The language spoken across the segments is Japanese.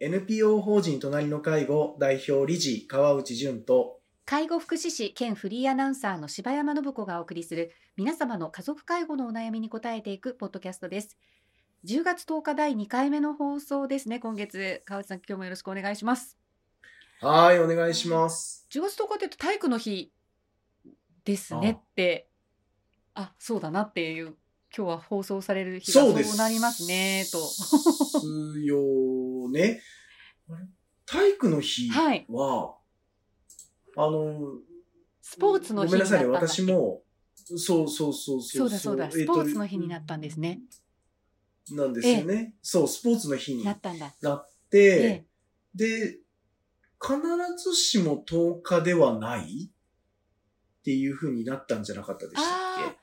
NPO 法人隣の介護代表理事川内淳と介護福祉士兼フリーアナウンサーの柴山信子がお送りする皆様の家族介護のお悩みに答えていくポッドキャストです。10月10日第2回目の放送ですね。今月川内さん今日もよろしくお願いします。はい、お願いします。10月10日って言うと体育の日ですねって、あそうだなっていう今日は放送される日がそう。なりますねと。すよね。体育の日はいは、あの、スポーツの日になったんだごめんなさいね、私も、そうそうそうそう。そうだそうだ、えっとスポーツの日になったんですね。なんですよね。そう、スポーツの日になったんだ。て、えで、必ずしも10日ではないっていう風になったんじゃなかったでしたっあ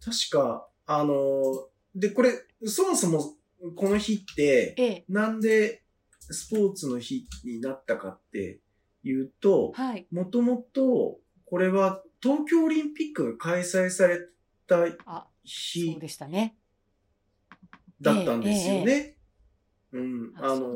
け確か、あの、で、これ、そもそもこの日って、ええ、なんでスポーツの日になったかっていうと、はい。もともと、これは東京オリンピックが開催された日うでしたね。だったんですよええね。うん、ああの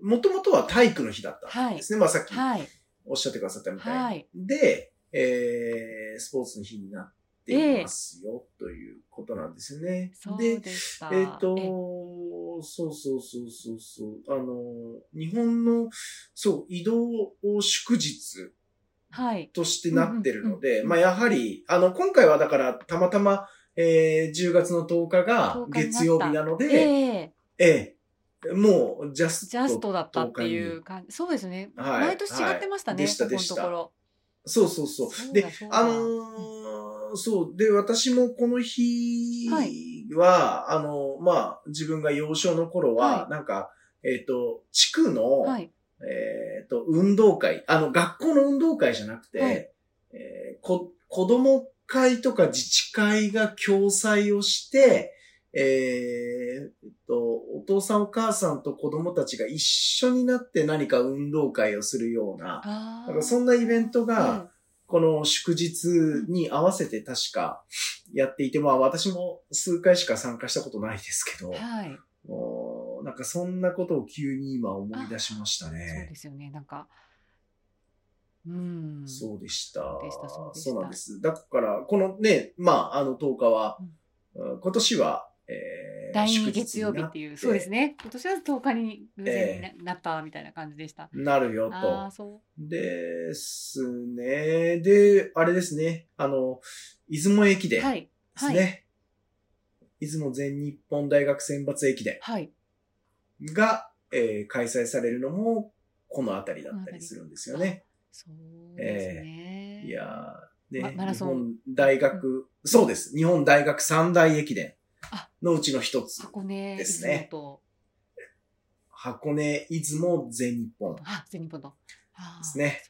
もともとは体育の日だったんですね。まあさっきはい。おっしゃってくださったみたいに。はい。で、えー、スポーツの日になっていますよ、ということなんですよね。で。えっ、とえ、そうそうそうそうそう、あの、日本の、そう、移動祝日はい。としてなってるので、うんうんうんまあやはり、あの、今回はだからたまたま、えー、10月の10日が10日になった月曜日なので、ええええもうジャスト。ジャストだったっていう感じ。そうですね。はい毎年違ってましたね。はいでしたここのでしたところ。そうそうそう。そうであのーそう。で、私もこの日は、あの、まあ、自分が幼少の頃は、はいなんか、えっ、と、地区の、はい。えっ、と、運動会、あの、学校の運動会じゃなくて、はいえーこ、子供会とか自治会が共催をして、えーえっと、お父さんお母さんと子供たちが一緒になって何か運動会をするような、あなんかそんなイベントが、あ。この祝日に合わせて確かやっていて、まあ私も数回しか参加したことないですけどうん、はい。もうなんかそんなことを急に今思い出しましたそうねで。すよね。なんか。うん。そうでした。でしたそうなんです。だから、このね、まあ、あの10日は、うん今年は、えー、第祝日二月曜日っていう、そうですね。今年は10日に偶然にな,、ったみたいな感じでした。なるよああ、と。そう。ですね。で、あれですね。あの、出雲駅伝ではい。すね。出雲全日本大学選抜駅伝。はい。が、えー開催されるのも、この辺りだったりするんですよね。そうですね。いやー、ね、まマラソン日本大学、そうです。日本大学三大駅伝あのうちの一つ。箱根、ですね箱根、出雲、全日本であ、全日本と。あーすね。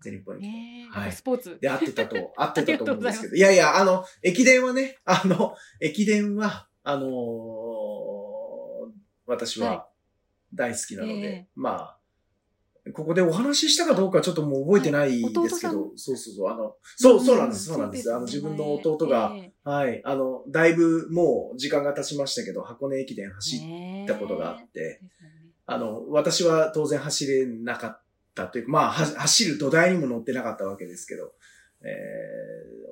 全日本駅伝。ねえ、はいスポーツ。で、合ってたと、合ってたと思うんですけあど。いやいや、あの、駅伝はね、あの、駅伝は、あのー私はは大好きなので、ええまあ、ここでお話ししたかどうかちょっともう覚えてないはいですけ弟ど、そうそうそう、あの、そう、そうなんです、んそうなんです。よあの、自分の弟が、えはい、あの、だいぶもう時間が経ちましたけど、箱根駅伝え走っねえたことがあって、ですよねあの、私は当然走れなかったというか、まあ、は走る土台にも乗ってなかったわけですけど、え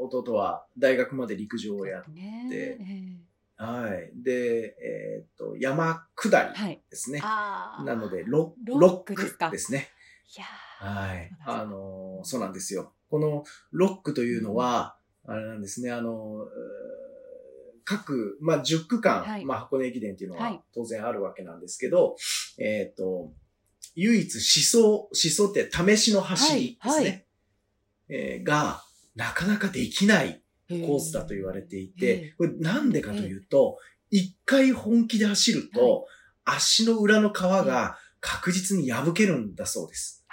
ー、弟は大学まで陸上をやっね。てえはい。で、えーっと、山下りえはい。ですね。ああ。なので、ロロロッックですか？クですね。いやはい。あのー、そうなんですよ。このロックというのは、あれなんですね、あのー、各、まあ、10区間、はいまあ、箱根駅伝っていうのははい当然あるわけなんですけど、えーっと、唯一思想、思想って試しの走りですね。はいはいえーが、なかなかできないーコースだと言われていへてえ、これなんでかというと、一回本気で走ると、足の裏の皮が確実に破けるんだそうです。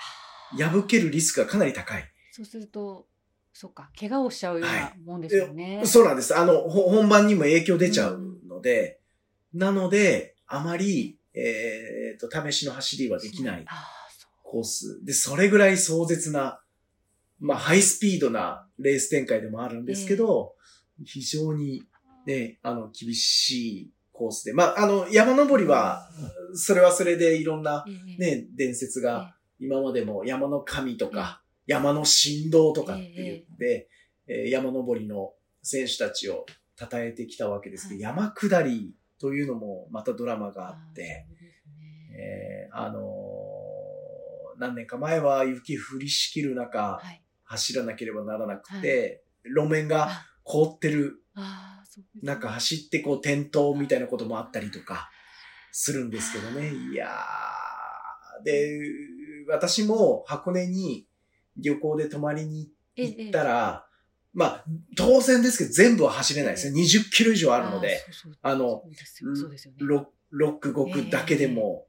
破けるリスクがかなり高い。そうすると、そっか、怪我をしちゃうようなもんですよね。そうなんです。あの、ほ本番にも影響出ちゃうので、なので、あまり、えーと、試しの走りはできない。コース。で、それぐらい壮絶な、まあ、ハイスピードなレース展開でもあるんですけど、非常にね、あの、厳しいコースで。まあ、あの、山登りは、それはそれでいろんな、ええね、伝説が、今までも山の神とか、山の神道とかって言って、えー山登りの選手たちを称えてきたわけですけど、は山下りというのもまたドラマがああって、えーあのー何年か前は雪降りしきる中、はい。走らなければならなくて、路面があ。凍ってる。あー、そうですね。中走ってこう転倒みたいなこともあったりとかするんですけどね。いやー。で、私も箱根に旅行で泊まりに行ったら、まあ、当然ですけど全部は走れないですね。20キロ以上あるので、あのそうですよ。そうですよね。6、6、5区だけでも、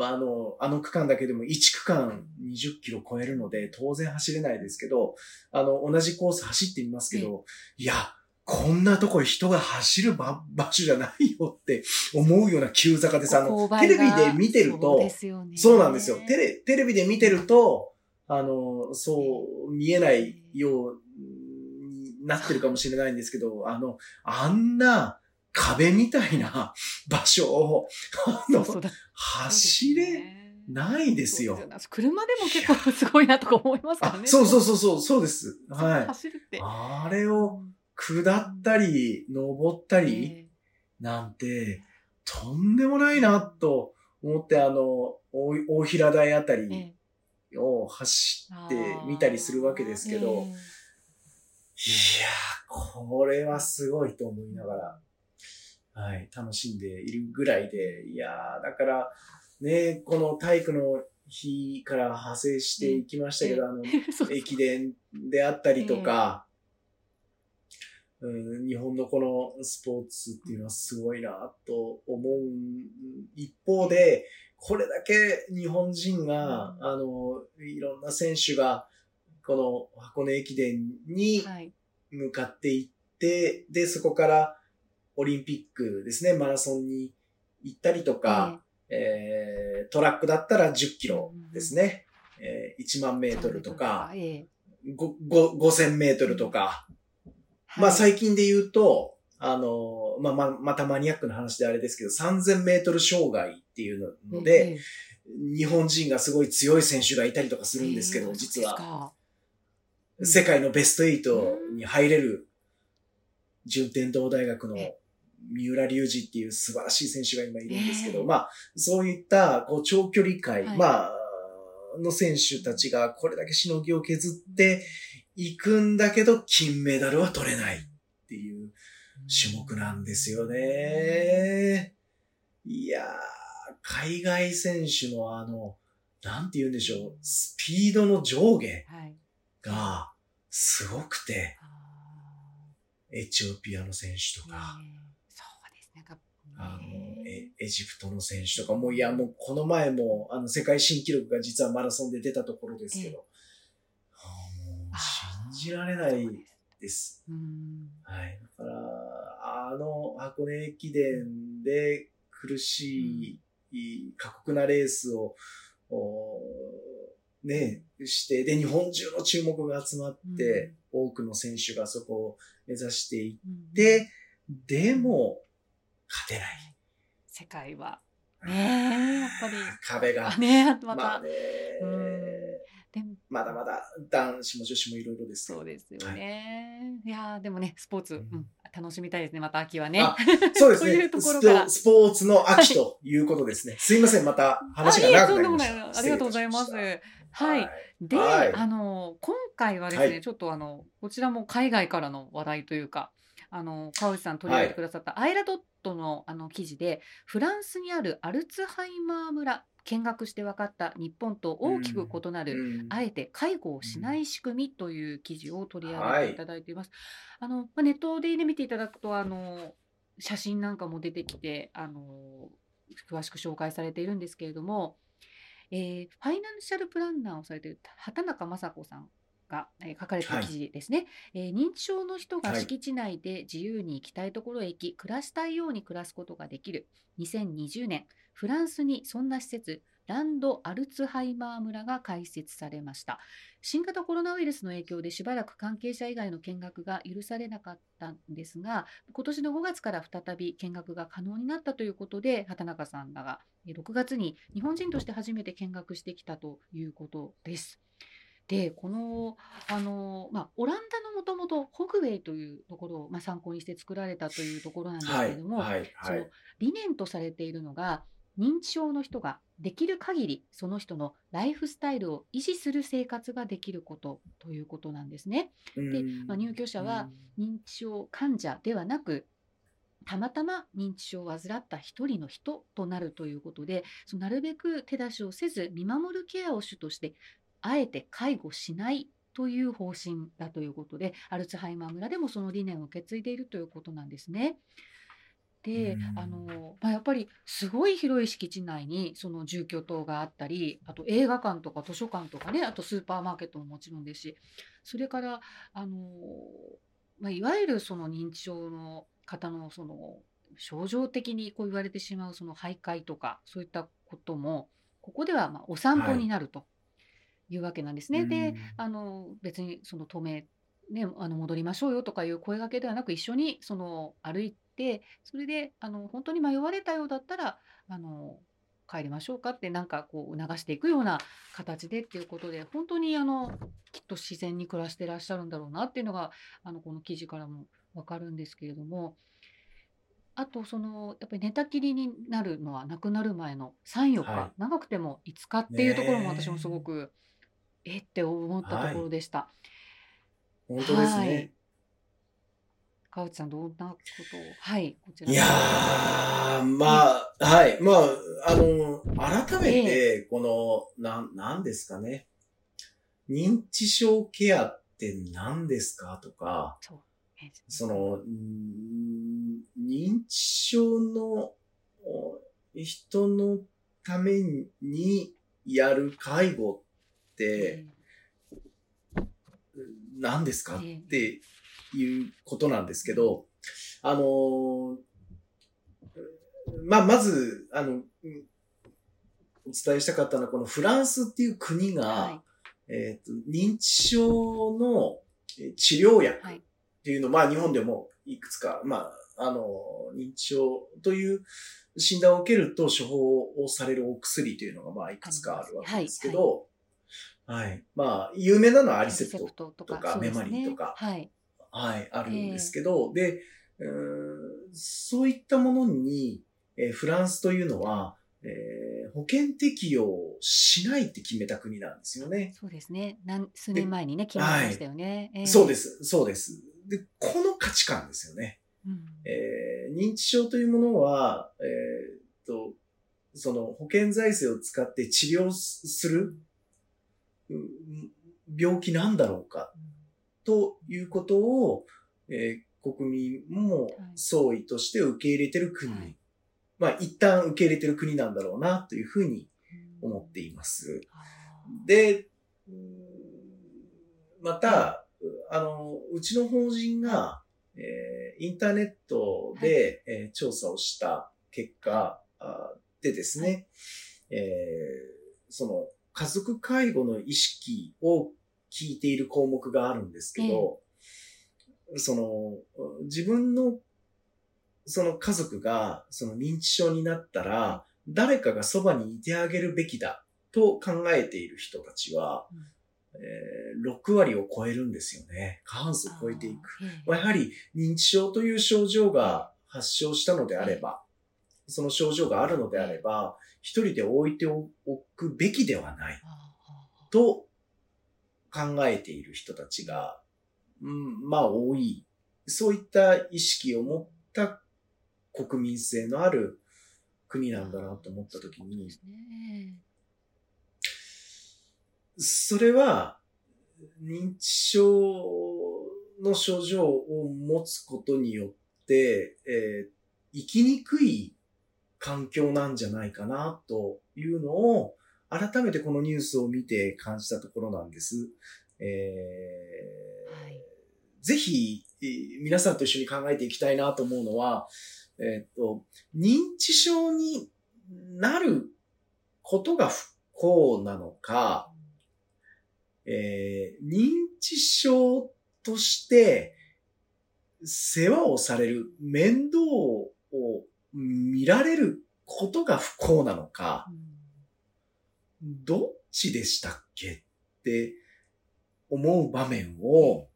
あの、あの区間だけでも1区間20キロ超えるので、当然走れないですけど、あの、同じコース走ってみますけど、いや、こんなとこ人が走る場場所じゃないよって思うような急坂です。あの、テレビで見てるそうとそうなんですよ。テレ、テレビで見てると、あの、そう見えないようになってるかもしれないんですけど、あの、あんな壁みたいな場所を、あの、そうだ走れれないですよ。車でも結構すごいなとか思いますからね。あそうそうそうそう、そうです。はい。走るって。あれを下ったり、登ったり、えなんて、とんでもないなと思って、あの、大大平台あたえりえを走ってみたりするわけですけど、いやえー、これはすごいと思いながら、はい、楽しんでいるぐらいで、いやー、だから、ね、この体育の日から派生していきましたけど、あの、えそう。駅伝であったりとか、うん、日本のこのスポーツっていうのはすごいなと思う一方で、これだけ日本人が、うん。あの、いろんな選手が、この箱根駅伝にはい。向かっていって、で、そこからオリンピックですね、マラソンに行ったりとか、えートラックだったら10キロですね、えー1万メートルとか、ええ。ごご5000メートルとか、まあはい最近で言うと、あの、まあまあ、またマニアックな話であれですけど、3000メートル障害っていうので、ええ。日本人がすごい強い選手がいたりとかするんですけど、ええ。実は、は。世界のベスト8に入れる、順天堂大学のえ三浦隆二っていう素晴らしい選手が今いるんですけど、ええまあ、そういった、こう、長距離界、はい。まあ、の選手たちがこれだけしのぎを削っていくんだけど、金メダルは取れないっていう種目なんですよね。いやー、海外選手のあの、なんて言うんでしょう、スピードの上下はい。がすごくて、あエチオピアの選手とー。か、ね。なんかあの、えエエジプトの選手とか、もういや、もうこの前も、あの、世界新記録が実はマラソンで出たところですけど、あーもう信じられないです。うんはい。だから、あの、箱根駅伝で苦しい、過酷なレースを、おね、して、で、日本中の注目が集まって、多くの選手がそこを目指していうんって、でも、勝てない。世界はねえやっぱり壁があ。ねまた、まあねうんでもまだまだ男子も女子もいろいろですそうですよね。い、やーでもねスポーツ、ううんん楽しみたいですねまた秋はね。あそうですね というところからスポ。スポーツの秋ということですね。すいません、また話が長くなりました。ありがとうございます。はい。で、はいあの今回はですね、はいちょっとあのこちらも海外からの話題というか、あの川内さん取り上げてくださったアイラドットのあの記事で、フランスにあるアルツハイマー村見学して分かった日本と大きく異なる、うん。あえて介護をしない仕組みという記事を取り上げていただいています。あのまあ、ネットで、ね、見ていただくとあの写真なんかも出てきてあの詳しく紹介されているんですけれども、えーファイナンシャルプランナーをされている畑中雅子さんが、えー書かれた記事ですね、えー認知症の人が敷地内で自由に行きたいところへ行き、暮らしたいように暮らすことができる。2020年フランスにそんな施設ランド・アルツハイマー村が開設されました。新型コロナウイルスの影響でしばらく関係者以外の見学が許されなかったんですが今年の5月から再び見学が可能になったということで畑中さんらがえー6月に日本人として初めて見学してきたということです。でこのあの、まあ、オランダのもともとホグウェイというところを、まあ、参考にして作られたというところなんですはいけれども、はいそのはい。理念とされているのが認知症の人ができる限りその人のライフスタイルを維持する生活ができることということなんですね。でうんまあ入居者は認知症患者ではなくたまたま認知症を患った一人の人となるということでそのなるべく手出しをせず見守るケアを主としてあえて介護しないという方針だということでアルツハイマー村でもその理念を受け継いでいるということなんですね。でうんあの、まあ、やっぱりすごい広い敷地内にその住居棟があったりあと映画館とか図書館とかねあとスーパーマーケットももちろんですしそれからあの、まあ、いわゆるその認知症の方のその症状的にこう言われてしまうその徘徊とかそういったこともここではまあお散歩になるというわけなんですね。でうん。あの別にその止め、ね、あの戻りましょうよとかいう声掛けではなく一緒にその歩いてそれであの本当に迷われたようだったらあの帰りましょうかってなんかこう促していくような形でっていうことで本当にあのきっと自然に暮らしてらっしゃるんだろうなっていうのがあのこの記事からも分かるんですけれども。あとそのやっぱり寝たきりになるのは亡くなる前の34日、はい。長くても5日っていうところも私もすごくえ？って思ったところでした。本当ですはい。ね。川内さんどんなことを？はいこちらいやー、まあ、はい。まあ、あの、改めて、この、なん、なんですかね。認知症ケアって何ですか？とか、そう。えその、認知症のお人のためにやる介護って何ですか？っえ。えていうことなんですけど、あのーまあ、まず、あの、うんお伝えしたかったのは、このフランスっていう国が、はい。えっ、と、認知症のえー治療薬はい。っていうのを、まあ日本でもいくつか、まあ、あの、認知症という診断を受けると処方をされるお薬というのが、まあいくつかあるわけですけど、はい、まあ、有名なのはアリセプトトととかメマリーとかはい。はい、あるんですけど、で、そういったものに、えーフランスというのは、えー保険適用しないって決めた国なんですよね。そうですね。なん数年前にね決まりましたよね、ええ。そうです、そうです。で、この価値観ですよね。うん。えー認知症というものは、えーっと、その保険財政を使って治療するうん病気なんだろうかということを、えー国民も総意として受け入れてる国、はい。まあ一旦受け入れてる国なんだろうなというふうに思っています。あで、うんまた、あの、うちの法人が、えーインターネットで、えー調査をした結果あでですね、えーその家族介護の意識を聞いている項目があるんですけど、その、自分のその家族がその認知症になったら、誰かがそばにいてあげるべきだと考えている人たちは、うんえー6割を超えるんですよね。過半数を超えていく。やはり認知症という症状が発症したのであれば、その症状があるのであれば、一人で置いておくべきではないと考えている人たちが、うん、まあ多い。そういった意識を持った国民性のある国なんだなと思ったときにそれは認知症の症状を持つことによって、えー生きにくい環境なんじゃないかなというのを改めてこのニュースを見て感じたところなんです。えーはいぜひ、えー皆さんと一緒に考えていきたいなと思うのは、えっと、認知症になることが不幸なのか、えー認知症として世話をされる、面倒を見られることが不幸なのか、どっちでしたっけって思う場面を、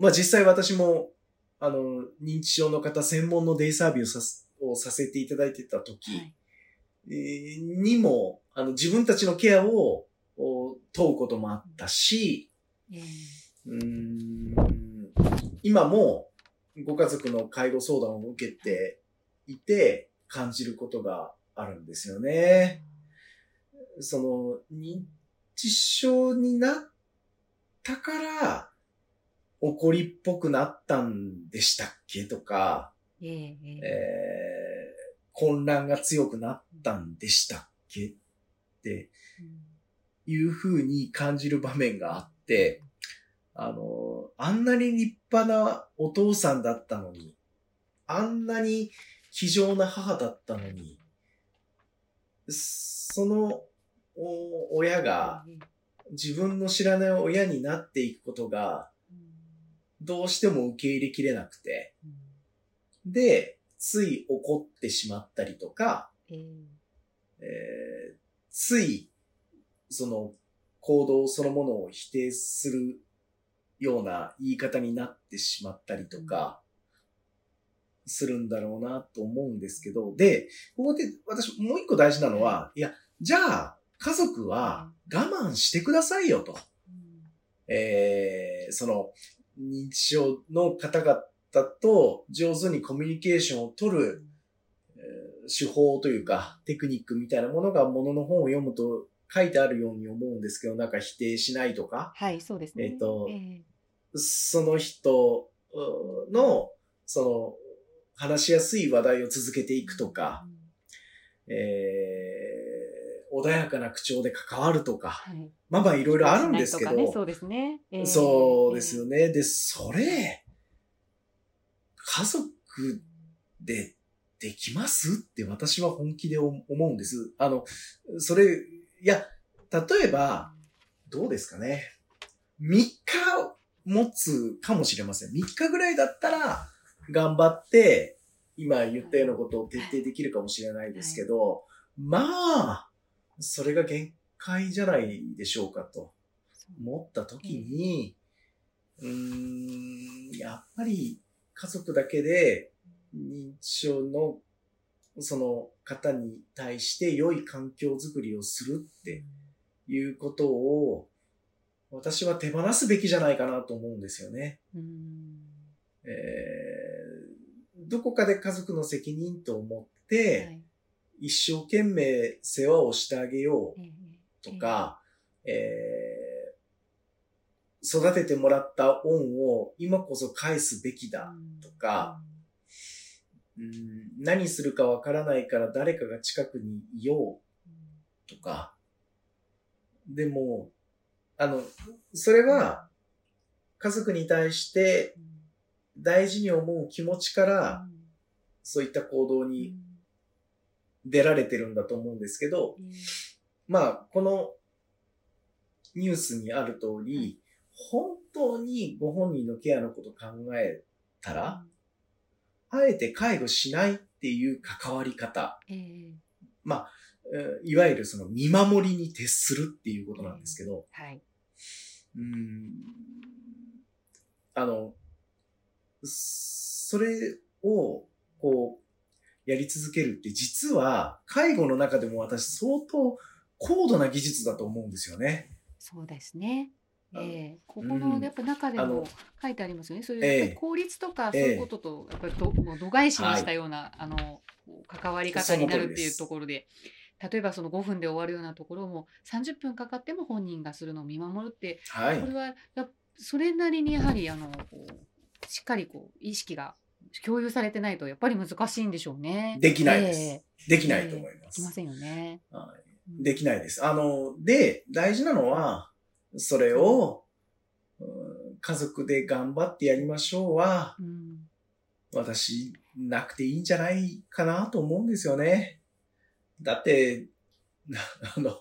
まあ実際私も、あの、認知症の方専門のデイサービスをさすをさせていただいてた時、はい。えーにも、あの、自分たちのケアをお問うこともあったし、ええ。うーん今もご家族の介護相談を受けていて感じることがあるんですよね。その、認知症になったから、怒りっぽくなったんでしたっけとか、えええええー混乱が強くなったんでしたっけっていう風に感じる場面があって、あの、あんなに立派なお父さんだったのに、あんなに気丈な母だったのに、そのお親がええ自分の知らない親になっていくことがどうしても受け入れきれなくて、で、つい怒ってしまったりとか、えええーつい、その、行動そのものを否定するような言い方になってしまったりとか、するんだろうなと思うんですけど、で、ここで私もう一個大事なのは、いや、じゃあ、家族は我慢してくださいよと。えーその、認知症の方々と上手にコミュニケーションを取る、えー手法というか、テクニックみたいなものがものの本を読むと書いてあるように思うんですけど、なんか否定しないとか、はい、そうですね。えっとええその人うの、その、話しやすい話題を続けていくとか、えー穏やかな口調で関わるとか、はい。まあまあいろいろあるんですけど、ねそうですね。ええそうですよね。で、それ、家族でできます？って私は本気で思うんです。あの、それ、いや、例えば、どうですかね。3日持つかもしれません。3日ぐらいだったら、頑張って、今言ったようなことを徹底できるかもしれないですけど、まあ、それが限界じゃないでしょうかと。思った時に、うーん、やっぱり家族だけで認知症のその方に対して良い環境づくりをするっていうことを私は手放すべきじゃないかなと思うんですよね。うんえーどこかで家族の責任と思って、はい。一生懸命世話をしてあげようええとか、えー育ててもらった恩を今こそ返すべきだとか、うん。何するかわからないから誰かが近くにいようとか、でも、あの、それは家族に対して大事に思う気持ちからそういった行動に出られてるんだと思うんですけど、まあ、このニュースにある通り、本当にご本人のケアのこと考えたら、あえて介護しないっていう関わり方、ええ。えーいわゆるその見守りに徹するっていうことなんですけど、はい。うーん。あの、それを、こう、やり続けるって実は、介護の中でも私相当高度な技術だと思うんですよね。そうですね。ええここうんのやっぱ中でも書いてありますよね。そういう効率とかそうええいうこととやっぱりどもう度外視にしたような、あの関わり方になるっていうところで。例えばその5分で終わるようなところも30分かかっても本人がするのを見守るってはいこ。れはそれなりにやはりあのしっかりこう意識が共有されてないとやっぱり難しいんでしょうね。できないですええできないと思いま。ですきませんよね。はいうんできないです。あの、で、大事なのは、それをうん家族で頑張ってやりましょうは、うん私、なくていいんじゃないかなと思うんですよね。だって、な あの、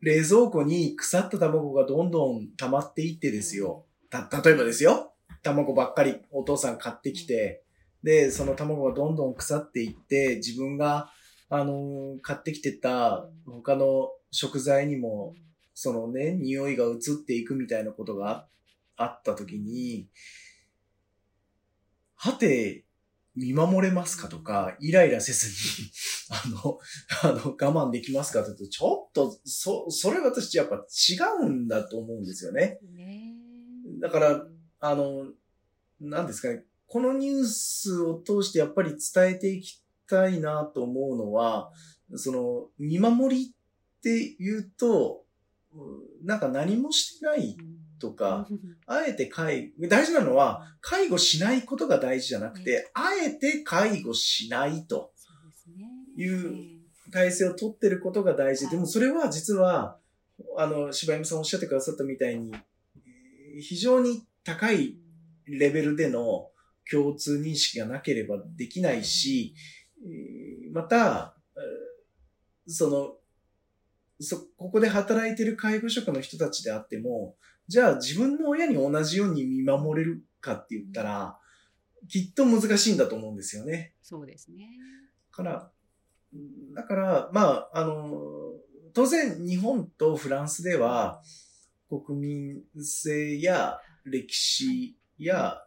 冷蔵庫に腐った卵がどんどん溜まっていってですよ。た、例えばですよ。卵ばっかりお父さん買ってきて、で、その卵がどんどん腐っていって、自分が、あの、買ってきてた他の食材にも、そのね、匂いが移っていくみたいなことがああったときに、はて、見守れますかとか、イライラせずに、あの、あの、我慢できますかと言うと、ちょっと、そ、それ私やっぱ違うんだと思うんですよね。ねだから、あの、なんですかね、このニュースを通してやっぱり伝えていきたいなと思うのは、その、見守りって言うと、うんなんか何もしてないとか、あえて介護、大事なのは、介護しないことが大事じゃなくて、あえて介護しないという体制を取ってることが大事。でもそれは実は、あの、柴山さんおっしゃってくださったみたいに、えー非常に高いレベルでの共通認識がなければできないし、えーまた、えーその、そ、ここで働いてる介護職の人たちであっても、じゃあ自分の親に同じように見守れるかって言ったら、きっと難しいんだと思うんですよね。そうですね。から、うんだから、まあ、あの、当然日本とフランスでは国民性や歴史や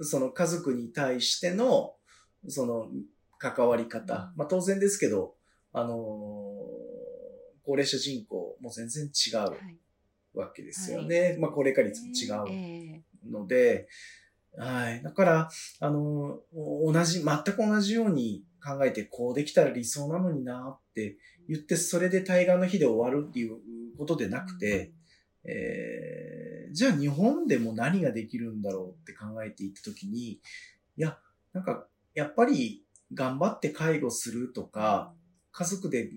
その家族に対してのその関わり方、まあ当然ですけど、あの、高齢者人口も全然違うはい。わけですよね。まあ高齢化率も違うえので、はい。だから、あの、お同じ、全く同じように考えて、こうできたら理想なのになって言って、それで対岸の日で終わるっていうことでえなくて、、えーじゃあ日本でも何ができるんだろうって考えていったときに、いや、なんか、やっぱり頑張って介護するとか、家族で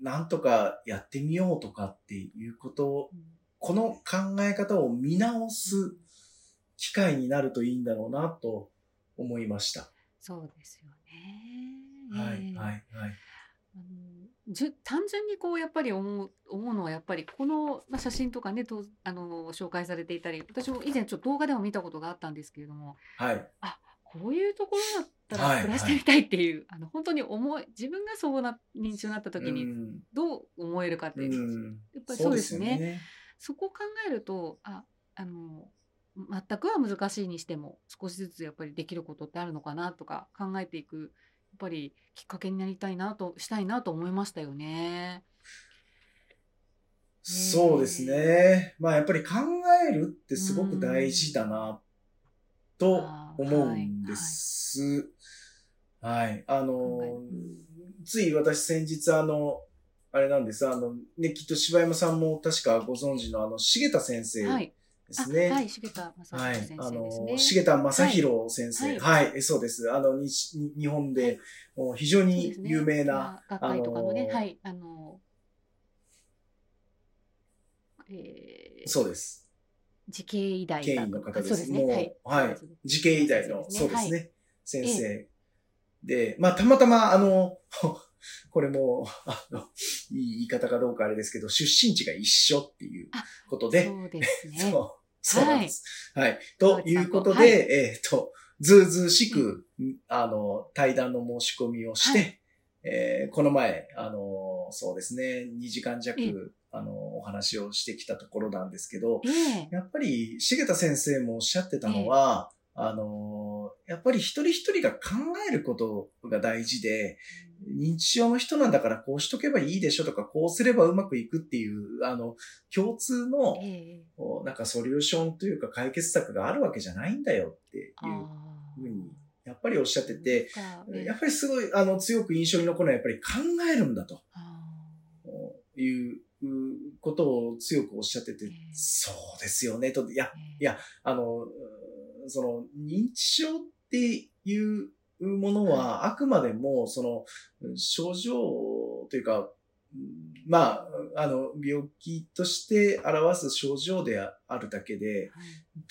なんとかやってみようとかっていうことうんこの考え方を見直す機会になるといいんだろうなと思いました。そうですよね。はい、ええはい、はい。あのじゅ単純にこうやっぱり思う思うのはやっぱりこの、まあ、写真とかねとあの紹介されていたり私も以前ちょっと動画でも見たことがあったんですけれどもはい。こういうところだったはいら暮らしてみたいっていう、あの本当に思い自分がそうな認知症になった時にうんどう思えるかって、やうんっぱりそうですねよね。そこを考えるとああの全くは難しいにしても少しずつやっぱりできることってあるのかなとか考えていくぱりきっかけになりたいなとしたいなと思いましたよね。そうですね。まあやっぱり考えるってすごく大事だなと思うんです。はい。あのつい私先日あの、あれなんです。あの、ね、きっと柴山さんも確かご存知のあの、重田先生はい、ですね。あはい、重田正はい彦先。あ生ですね。の、重田正宏先生。はいはい、えそうです。あの、にに日本で、非常に有名な、まあ学会とかのね、はい、あの、えー、そうです。慈恵医大の方です。そうですね。もう、はい。はい。慈恵医大の、そううですすね。先生。で、まあ、たまたま、あの、これも、あの、いい言い方かどうかあれですけど、出身地が一緒っていうあことで、そうですね。そう、そうなんです。はい。川内さんとということで、はい。えっ、と、ずうずうしく、あの、対談の申し込みをして、はえーこの前、あの、そうですね、2時間ええ。弱、あの、お話をしてきたところなんですけど、ええ。やっぱり、重田先生もおっしゃってたのは、あの、やっぱり一人一人が考えることが大事で、認知症の人なんだからこうしとけばいいでしょとか、こうすればうまくいくっていう、あの、共通の、なんかソリューションというか解決策があるわけじゃないんだよっていうあふうに、やっぱりおっしゃってて、やっぱりすごい、あの、強く印象に残るのはやっぱり考えるんだと。あいうことを強くおっしゃっててええ、そうですよね、と、いや、いやあの、うんその、認知症っていうものは、あくまでも、その、症状というか、まあ、あの、病気として表す症状であるだけで、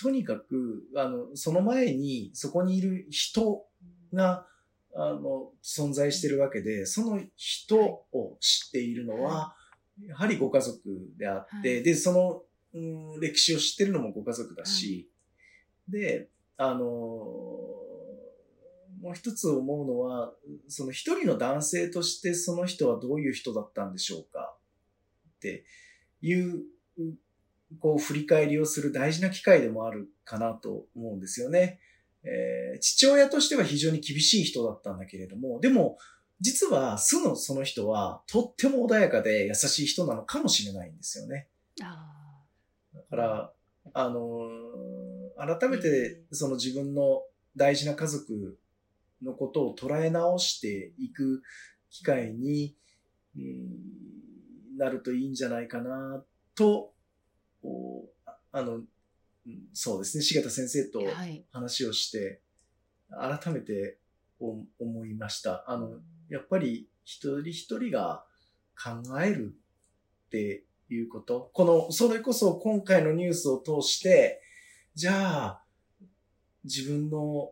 とにかく、あの、その前に、そこにいる人が、あの、存在してるわけで、その人を知っているのは、やはりご家族であって、で、その、うん、歴史を知ってるのもご家族だし、で、あのもう一つ思うのは、その一人の男性としてその人はどういう人だったんでしょうか？っていう、こう振り返りをする大事な機会でもあるかなと思うんですよね。えー、父親としては非常に厳しい人だったんだけれども、でも、実は素のその人はとっても穏やかで優しい人なのかもしれないんですよね。だから、あのー、改めてその自分の大事な家族のことを捉え直していく機会に、なるといいんじゃないかなと、あの、そうですね、重田先生と話をして、改めて思いました。あの、やっぱり一人一人が考えるっていうこと。この、それこそ今回のニュースを通して、じゃあ、自分の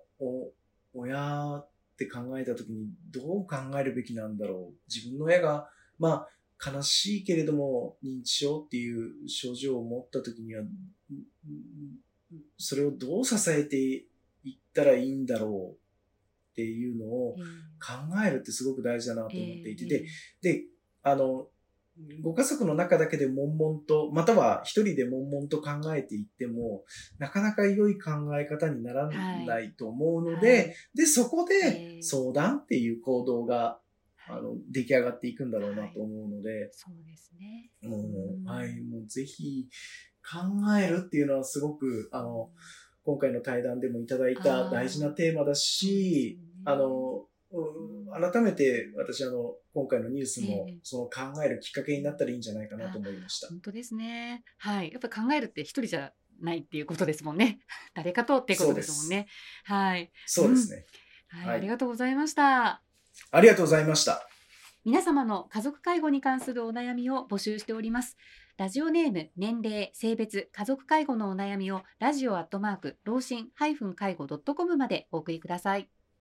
親って考えたときにどう考えるべきなんだろう。自分の親が、まあ、悲しいけれども認知症っていう症状を持ったときには、それをどう支えていったらいいんだろうっていうのを考えるってすごく大事だなと思っていて、で、で、あの、ご家族の中だけで悶々と、または一人で悶々と考えていっても、なかなか良い考え方にならないと思うので、はい。はい、で、そこで相談っていう行動が、あの、出来上がっていくんだろうなと思うので、はい、そうですね。もう、はい、もうぜひ考えるっていうのはすごく、あの、今回の対談でもいただいた大事なテーマだし、あの、改めて私あの今回のニュースもその考えるきっかけになったらいいんじゃないかなと思いました。本当ですね。はい。やっぱ考えるって一人じゃないっていうことですもんね。誰かとっていうことですもんね。はい。そうですね、うんはい、はい。ありがとうございました。ありがとうございました。皆様の家族介護に関するお悩みを募集しております。ラジオネーム、年齢、性別、家族介護のお悩みをラジオアットマーク、老人介護 .com までお送りください。